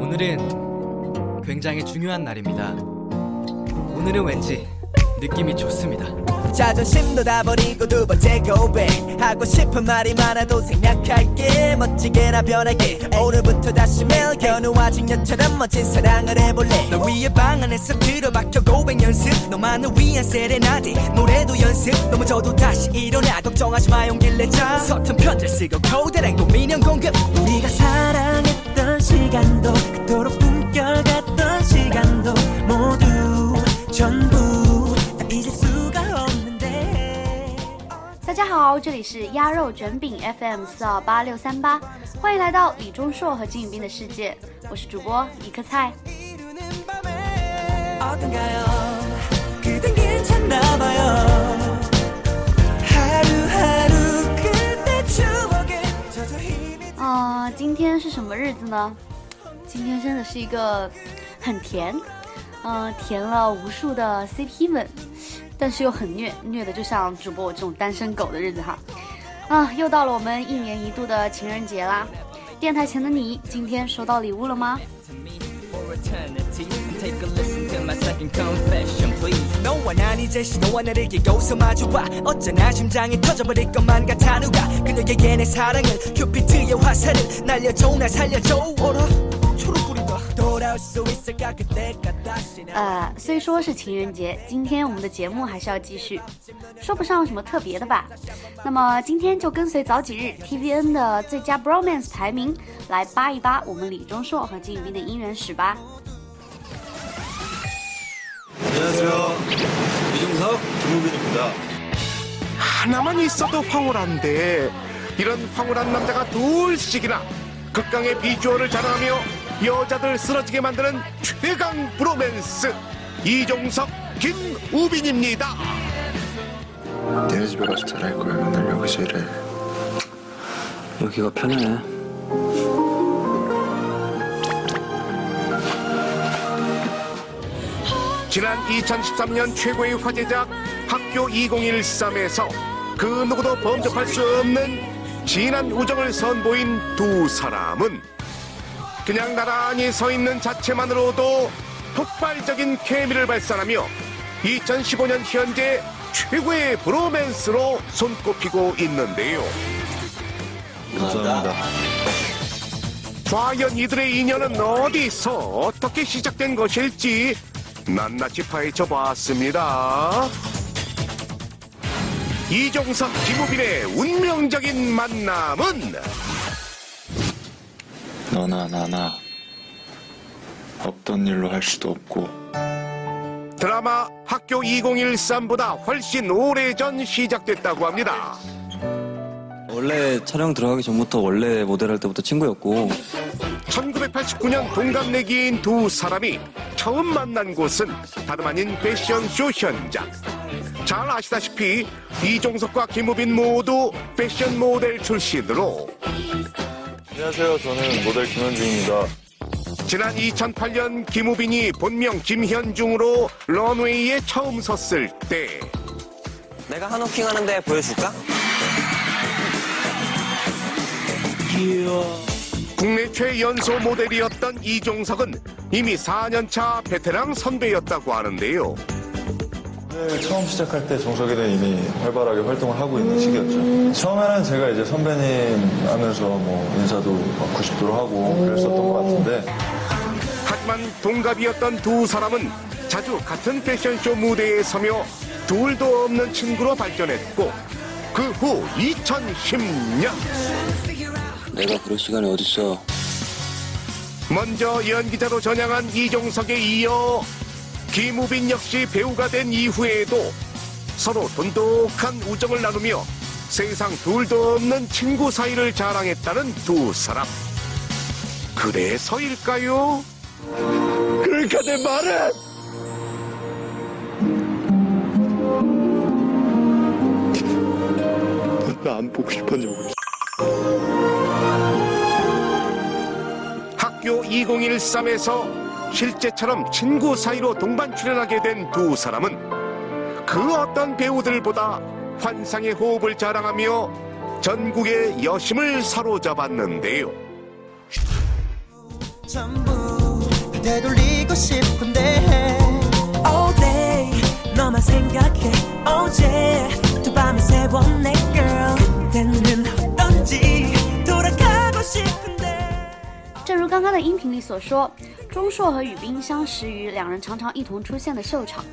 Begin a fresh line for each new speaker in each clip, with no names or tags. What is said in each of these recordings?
오늘은 굉장히 중요한 날입니다. 오늘은 왠지 느낌이 좋습니다.
자존심도 다 버리고 두 번째 고백. 하고 싶은 말이 많아도 생략할게. 멋지게나 변할게. 오늘부터 다시 매일 견우와진 여처럼 멋진 사랑을 해볼래. 너 위에 방 안에서 들어박혀 고백 연습. 너만을 위한 세레나데 노래도 연습. 넘어져도 다시 일어나. 걱정하지 마 용기를 내자. 서툰 편지를 쓰고 고대랑 고민형 공급. 우리가 사랑했던 시간도 그토록 꿈결같던 시간도 모두
这里是鸭肉卷饼 FM 四二八六三八，欢迎来到李钟硕和金宇彬的世界，我是主播李克菜。啊，今天是什么日子呢？今天真的是一个很甜，嗯，甜了无数的 CP 们。但是又很虐，虐的就像主播我这种单身狗的日子哈。啊，又到了我们一年一度的情人节啦！电台前的你，今天收到礼物了吗？呃，虽说是情人节，今天我们的节目还是要继续，说不上什么特别的吧。那么今天就跟随早几日 TVN 的最佳 Bromance 排名，来扒一扒我们李钟硕和金宇彬的姻缘史吧。
여자들 쓰러지게 만드는 최강 브로맨스 이종석 김우빈입니다.
니네 집에 가서 잘할 거야. 맨날 여기서 일해. 여기가 편해.
지난 2013년 최고의 화제작 학교 2013에서 그 누구도 범접할 수 없는 진한 우정을 선보인 두 사람은 그냥 나란히 서 있는 자체만으로도 폭발적인 케미를 발산하며 2015년 현재 최고의 브로맨스로 손꼽히고 있는데요.
감사합니다.
과연 이들의 인연은 어디서 어떻게 시작된 것일지 낱낱이 파헤쳐 봤습니다. 이종석, 김우빈의 운명적인 만남은
너나 나나 없던 일로 할 수도 없고
드라마 학교 2013보다 훨씬 오래전 시작됐다고 합니다.
원래 촬영 들어가기 전부터 원래 모델 할 때부터 친구였고
1989년 동갑내기인 두 사람이 처음 만난 곳은 다름 아닌 패션쇼 현장. 잘 아시다시피 이종석과 김우빈 모두 패션 모델 출신으로
안녕하세요. 저는 모델 김현중입니다.
지난 2008년 김우빈이 본명 김현중으로 런웨이에 처음 섰을 때
내가 한호킹 하는데 보여줄까?
국내 최연소 모델이었던 이종석은 이미 4년차 베테랑 선배였다고 하는데요.
네, 처음 시작할 때 종석이는 이미 활발하게 활동을 하고 있는 시기였죠. 처음에는 제가 이제 선배님 하면서 뭐 인사도 막 90도로 하고 그랬었던 것 같은데.
하지만 동갑이었던 두 사람은 자주 같은 패션쇼 무대에 서며 둘도 없는 친구로 발전했고 그 후 2010년.
내가 그럴 시간이 어딨어?
먼저 연기자로 전향한 이종석에 이어 김우빈 역시 배우가 된 이후에도 서로 돈독한 우정을 나누며 세상 둘도 없는 친구 사이를 자랑했다는 두 사람. 그래서일까요? 그러니까 내 말은 나 안 보고 싶었냐고. 학교 2013에서 실제처럼 친구 사이로 동반 출연하게 된 두 사람은 그 어떤 배우들보다 환상의 호흡을 자랑하며 전국의 여심을 사로잡았는데요.
전부 되돌리고 싶은데 All day 너만 생각해 어제 두 밤을 내 girl
正如刚刚的音频里所说，钟硕和宇彬相识于两人常常一同出现的秀场，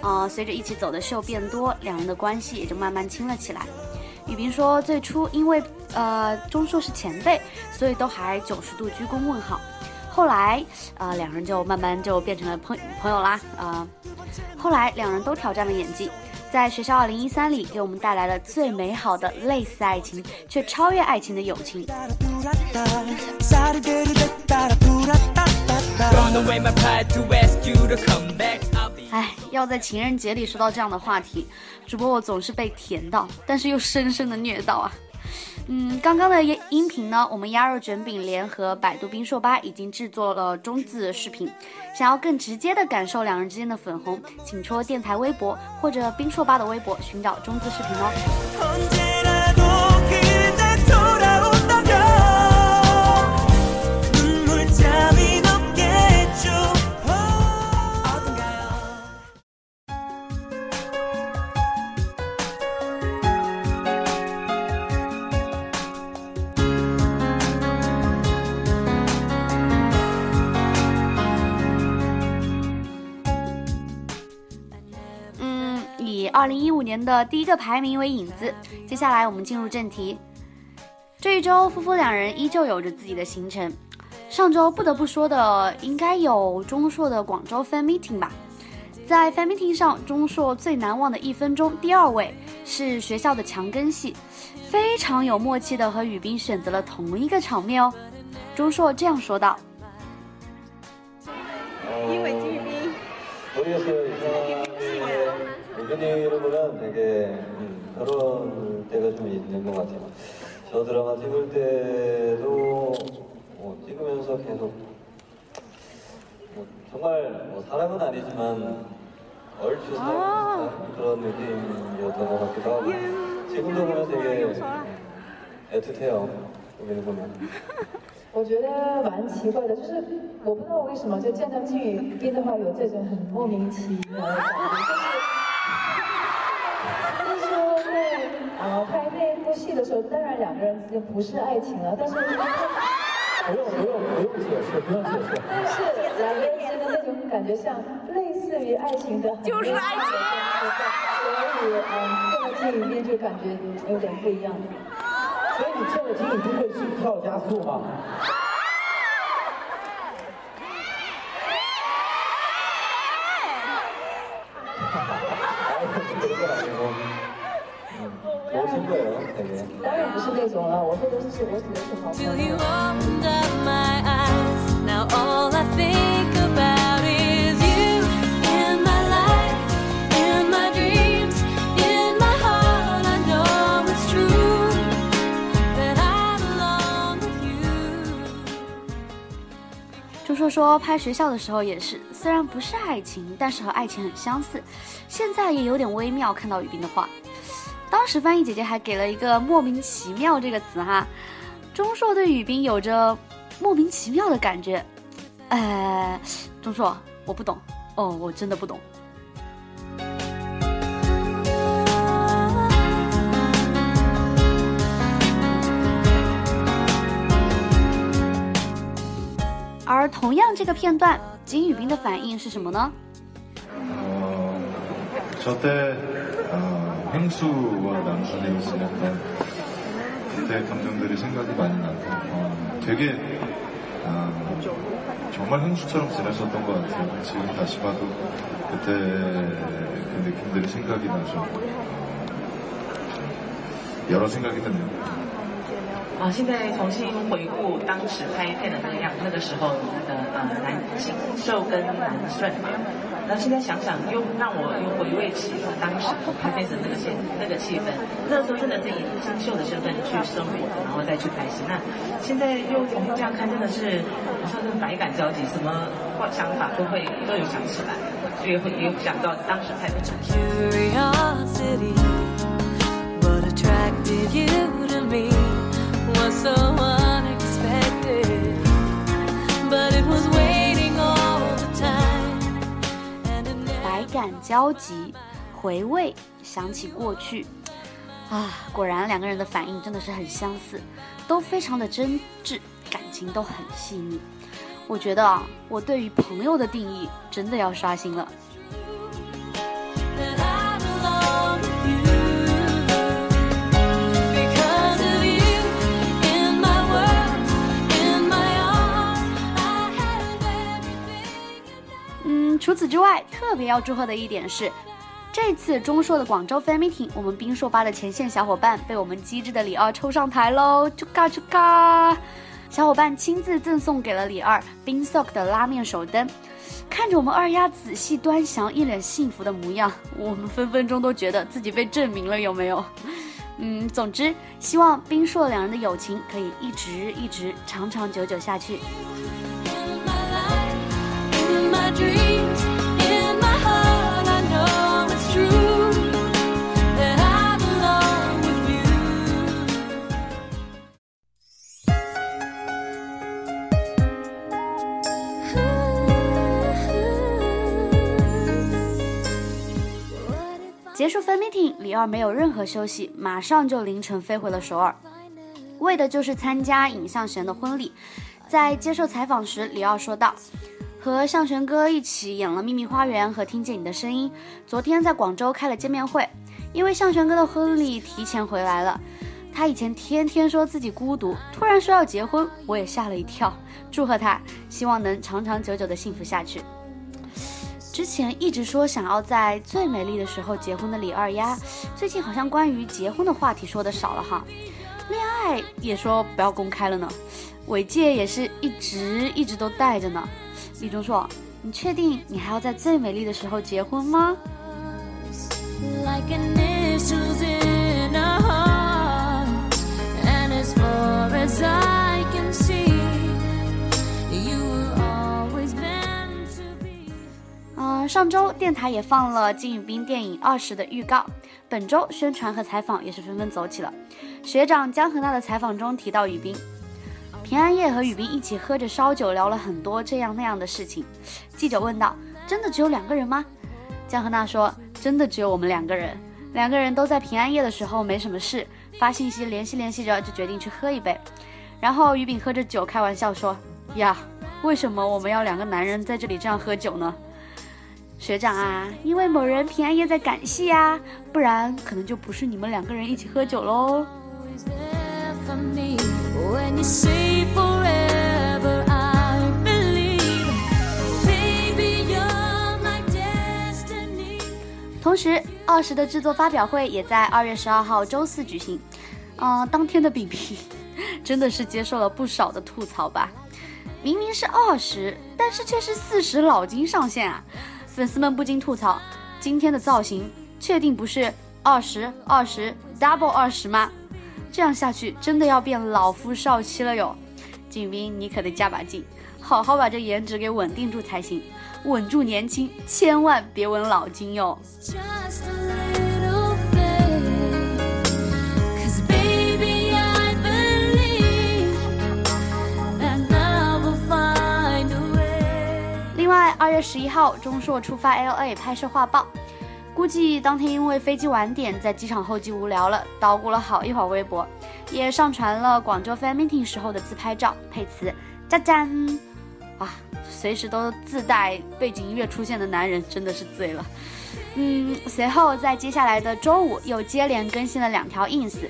啊、随着一起走的秀变多，两人的关系也就慢慢亲了起来。宇彬说，最初因为呃钟硕是前辈，所以都还九十度鞠躬问好，后来呃两人就慢慢就变成了朋朋友啦，啊、后来两人都挑战了演技。在学校2013里，给我们带来了最美好的类似爱情却超越爱情的友情。哎，要在情人节里说到这样的话题，主播我总是被甜到，但是又深深的虐到啊。嗯，刚刚的音音频呢，我们鸭肉卷饼联合百度冰硕吧已经制作了中字视频。想要更直接的感受两人之间的粉红，请戳电台微博或者冰硕吧的微博寻找中字视频哦。五年的第一个排名为影子。接下来我们进入正题。这一周夫妇两人依旧有着自己的行程。上周不得不说的应该有钟硕的广州 fan meeting 吧。在 fan meeting 上，钟硕最难忘的一分钟，第二位是学校的墙根戏，非常有默契的和雨冰选择了同一个场面哦。钟硕这样说道：“
因为金雨冰。” 이상하게 은근히를 보면 되게 음, 그런 때가 좀 있는 것 같아요. 저 드라마 찍을 때도 뭐 찍으면서 계속 뭐 정말 뭐 사람은 아니지만 얼추 사람 비슷한 그런 느낌이었던 것 같기도 하고 지금도 보면 되게 애틋해요. 여기를 보면.
我觉得蛮奇怪的，就是我不知道为什么，就见到金宇彬的话，有这种很莫名其妙的感觉，就是 时候，当然两个人之间不是爱情了，但是
不用不用不用解释，不用解释。
但是两个人之间的那种感觉像类似于爱情的，就是爱情，所以嗯，见到金宇彬就感觉有点不一样。
所以你见了金宇就会心跳加速吗？
True that I belong with you.
钟硕说，拍学校的时候也是，虽然不是爱情，但是和爱情很相似。现在也有点微妙，看到雨冰的话，当时翻译姐姐还给了一个“莫名其妙”这个词哈。钟硕对宇彬有着莫名其妙的感觉，呃，钟硕，我不懂，哦，我真的不懂。而同样这个片段，金宇彬的反应是什么呢？
어, 저때 어, 행수와 남순에 있을 약간 그때 감정들이 생각이 많이 나고 어, 되게 어, 정말 행수처럼 지내셨던 것 같아요. 지금 다시 봐도 그때 그 느낌들이 생각이 나죠. 여러 생각이 드네요.
啊，现在重新回顾当时拍片的那个样，那个时候的呃男新秀跟南顺嘛， 然后现在想想又让我又回味起当时拍片的那个现那个气氛，那时候真的是以新秀的身份去生活，然后再去拍戏。那现在又重新这样看，真的是好像是百感交集，什么想法都会都有想起来，也会也想到当时拍的。
Curiosity, what attracted you to me was so 感
交集，回味，想起过去。啊，果然两个人的反应真的是很相似，都非常的真挚，感情都很细腻。我觉得啊，我对于朋友的定义真的要刷新了。之外，特别要祝贺的一点是。这次中硕的广州 fan meeting，我们冰硕吧的前线小伙伴被我们机智的李二抽上台喽！啾嘎啾嘎，小伙伴亲自赠送给了李二冰 sock 的拉面手灯，看着我们二丫仔细端详，一脸幸福的模样，我们分分钟都觉得自己被证明了，有没有？嗯，总之，希望冰硕两人的友情可以一直一直长长久久下去。In my life, in my dreams. 李二没有任何休息，马上就凌晨飞回了首尔，为的就是参加尹相贤的婚礼。在接受采访时，李二说道：“和向玄哥一起演了《秘密花园》和《听见你的声音》，昨天在广州开了见面会。因为向玄哥的婚礼提前回来了，他以前天天说自己孤独，突然说要结婚，我也吓了一跳。祝贺他，希望能长长久久的幸福下去。”之前一直说想要在最美丽的时候结婚的李二丫，最近好像关于结婚的话题说的少了哈，恋爱也说不要公开了呢，尾戒也是一直一直都戴着呢。李钟硕，你确定你还要在最美丽的时候结婚吗？嗯上周电台也放了金宇彬电影《二十》的预告，本周宣传和采访也是纷纷走起了。学长江河娜的采访中提到宇彬，平安夜和宇彬一起喝着烧酒，聊了很多这样那样的事情。记者问道：“真的只有两个人吗？”江河娜说：“真的只有我们两个人，两个人都在平安夜的时候没什么事，发信息联系联系着，就决定去喝一杯。”然后宇彬喝着酒开玩笑说：“呀，为什么我们要两个男人在这里这样喝酒呢？”学长啊，因为某人平安夜在赶戏呀，不然可能就不是你们两个人一起喝酒喽。同时，二十的制作发表会也在二月十二号周四举行。嗯，当天的饼饼真的是接受了不少的吐槽吧？明明是二十，但是却是四十老金上线啊！粉丝们不禁吐槽：“今天的造型确定不是二十二十 double 二十吗？这样下去真的要变老夫少妻了哟！”景斌，你可得加把劲，好好把这颜值给稳定住才行，稳住年轻，千万别稳老金哟。二月十一号，钟硕出发 L A 拍摄画报，估计当天因为飞机晚点，在机场候机无聊了，捣鼓了好一会儿微博，也上传了广州 fan meeting 时候的自拍照，配词“渣渣”，啊，随时都自带背景音乐出现的男人真的是醉了。嗯，随后在接下来的周五又接连更新了两条 ins，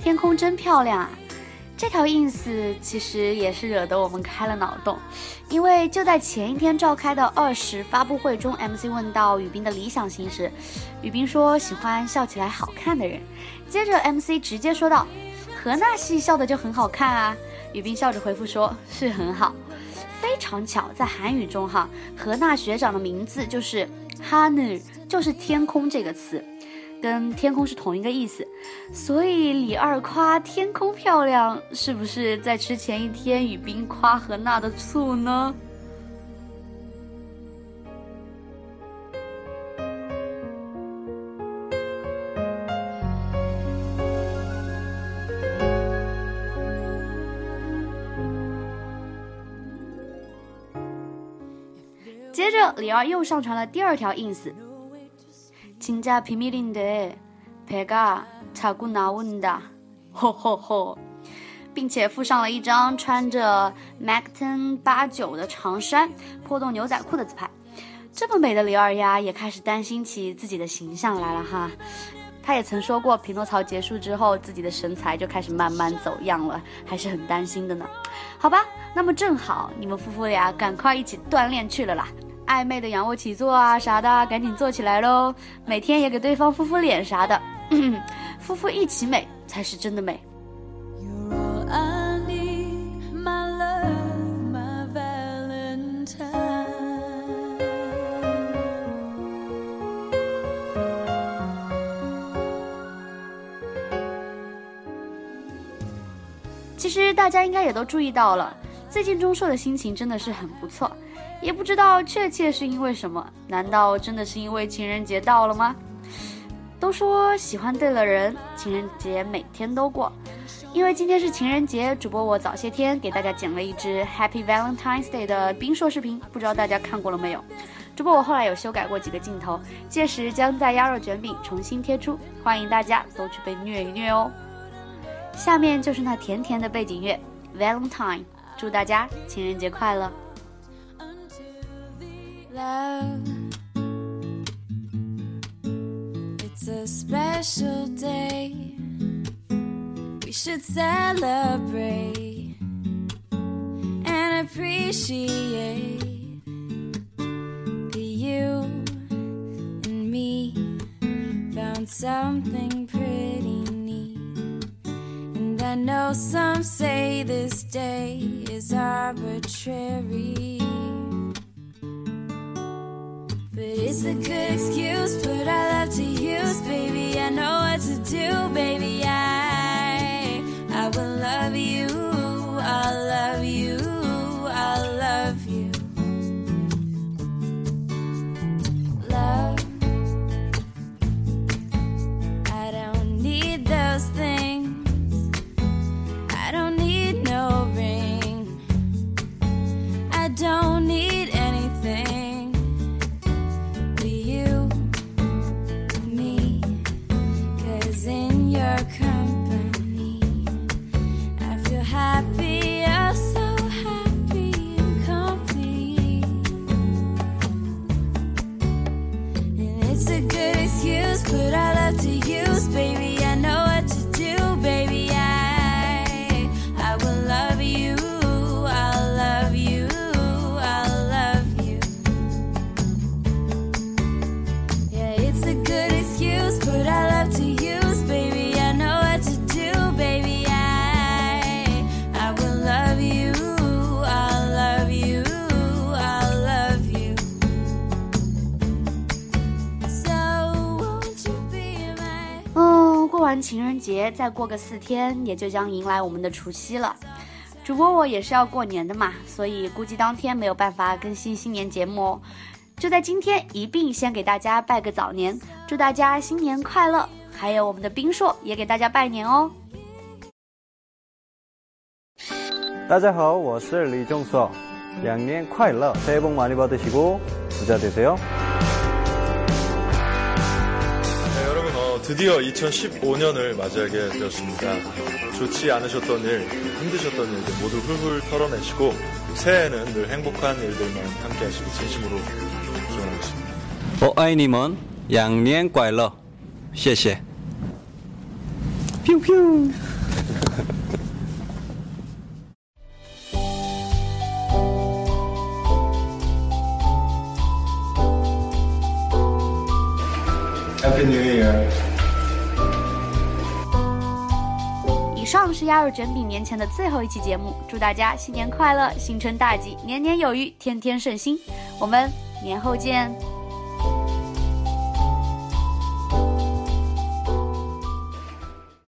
天空真漂亮啊。这条 ins 其实也是惹得我们开了脑洞，因为就在前一天召开的二十发布会中，MC 问到雨彬的理想型时，雨彬说喜欢笑起来好看的人。接着 MC 直接说道：“何娜系笑的就很好看啊。”雨彬笑着回复说：“是很好。”非常巧，在韩语中哈，何娜学长的名字就是 Hanu，就是天空这个词。跟天空是同一个意思，所以李二夸天空漂亮，是不是在吃前一天雨冰夸何娜的醋呢？接着，李二又上传了第二条 ins。진짜비밀인데배가자꾸나온 다， 吼吼吼，并且附上了一张穿着 Macton 八九的长衫、破洞牛仔裤的自拍。这么美的李二丫也开始担心起自己的形象来了哈。他也曾说过，匹诺曹结束之后，自己的身材就开始慢慢走样了，还是很担心的呢。好吧，那么正好你们夫妇俩赶快一起锻炼去了啦。 暧昧的仰卧起坐啊啥的，赶紧做起来喽！每天也给对方敷敷脸啥的，夫妇一起美才是真的美。其实大家应该也都注意到了，最近钟硕的心情真的是很不错。也不知道确切是因为什么？难道真的是因为情人节到了吗？都说喜欢对了人，情人节每天都过。因为今天是情人节，主播我早些天给大家剪了一支 Happy Valentine's Day 的冰硕视频，不知道大家看过了没有？主播我后来有修改过几个镜头，届时将在鸭肉卷饼重新贴出，欢迎大家都去被虐一虐哦。下面就是那甜甜的背景乐 Valentine，祝大家情人节快乐！love. It's a special day. We should celebrate and appreciate that you and me found something pretty neat. And I know some say this day is arbitrary. But It's a good excuse, but I love to use, baby. I know what to do, baby. I It's a good excuse. 完情人节，再过个四天，也就将迎来我们的除夕了。主播我也是要过年的嘛，所以估计当天没有办法更新新年节目哦。就在今天，一并先给大家拜个早年，祝大家新年快乐！还有我们的冰硕也给大家拜年哦。
大家好，我是李钟硕，羊年快乐，새해복많이받으시고부자되세요
드디어 2015년을 맞이하게 되었습니다. 좋지 않으셨던 일, 힘드셨던 일들 모두 훌훌 털어내시고 새해에는 늘 행복한 일들만 함께 하시기 진심으로 기원하겠습니다.
我爱你们，羊年快乐，谢谢。
Happy
加入卷饼年前的最后一期节目，祝大家新年快乐，新春大吉，年年有余，天天顺心。我们年后见。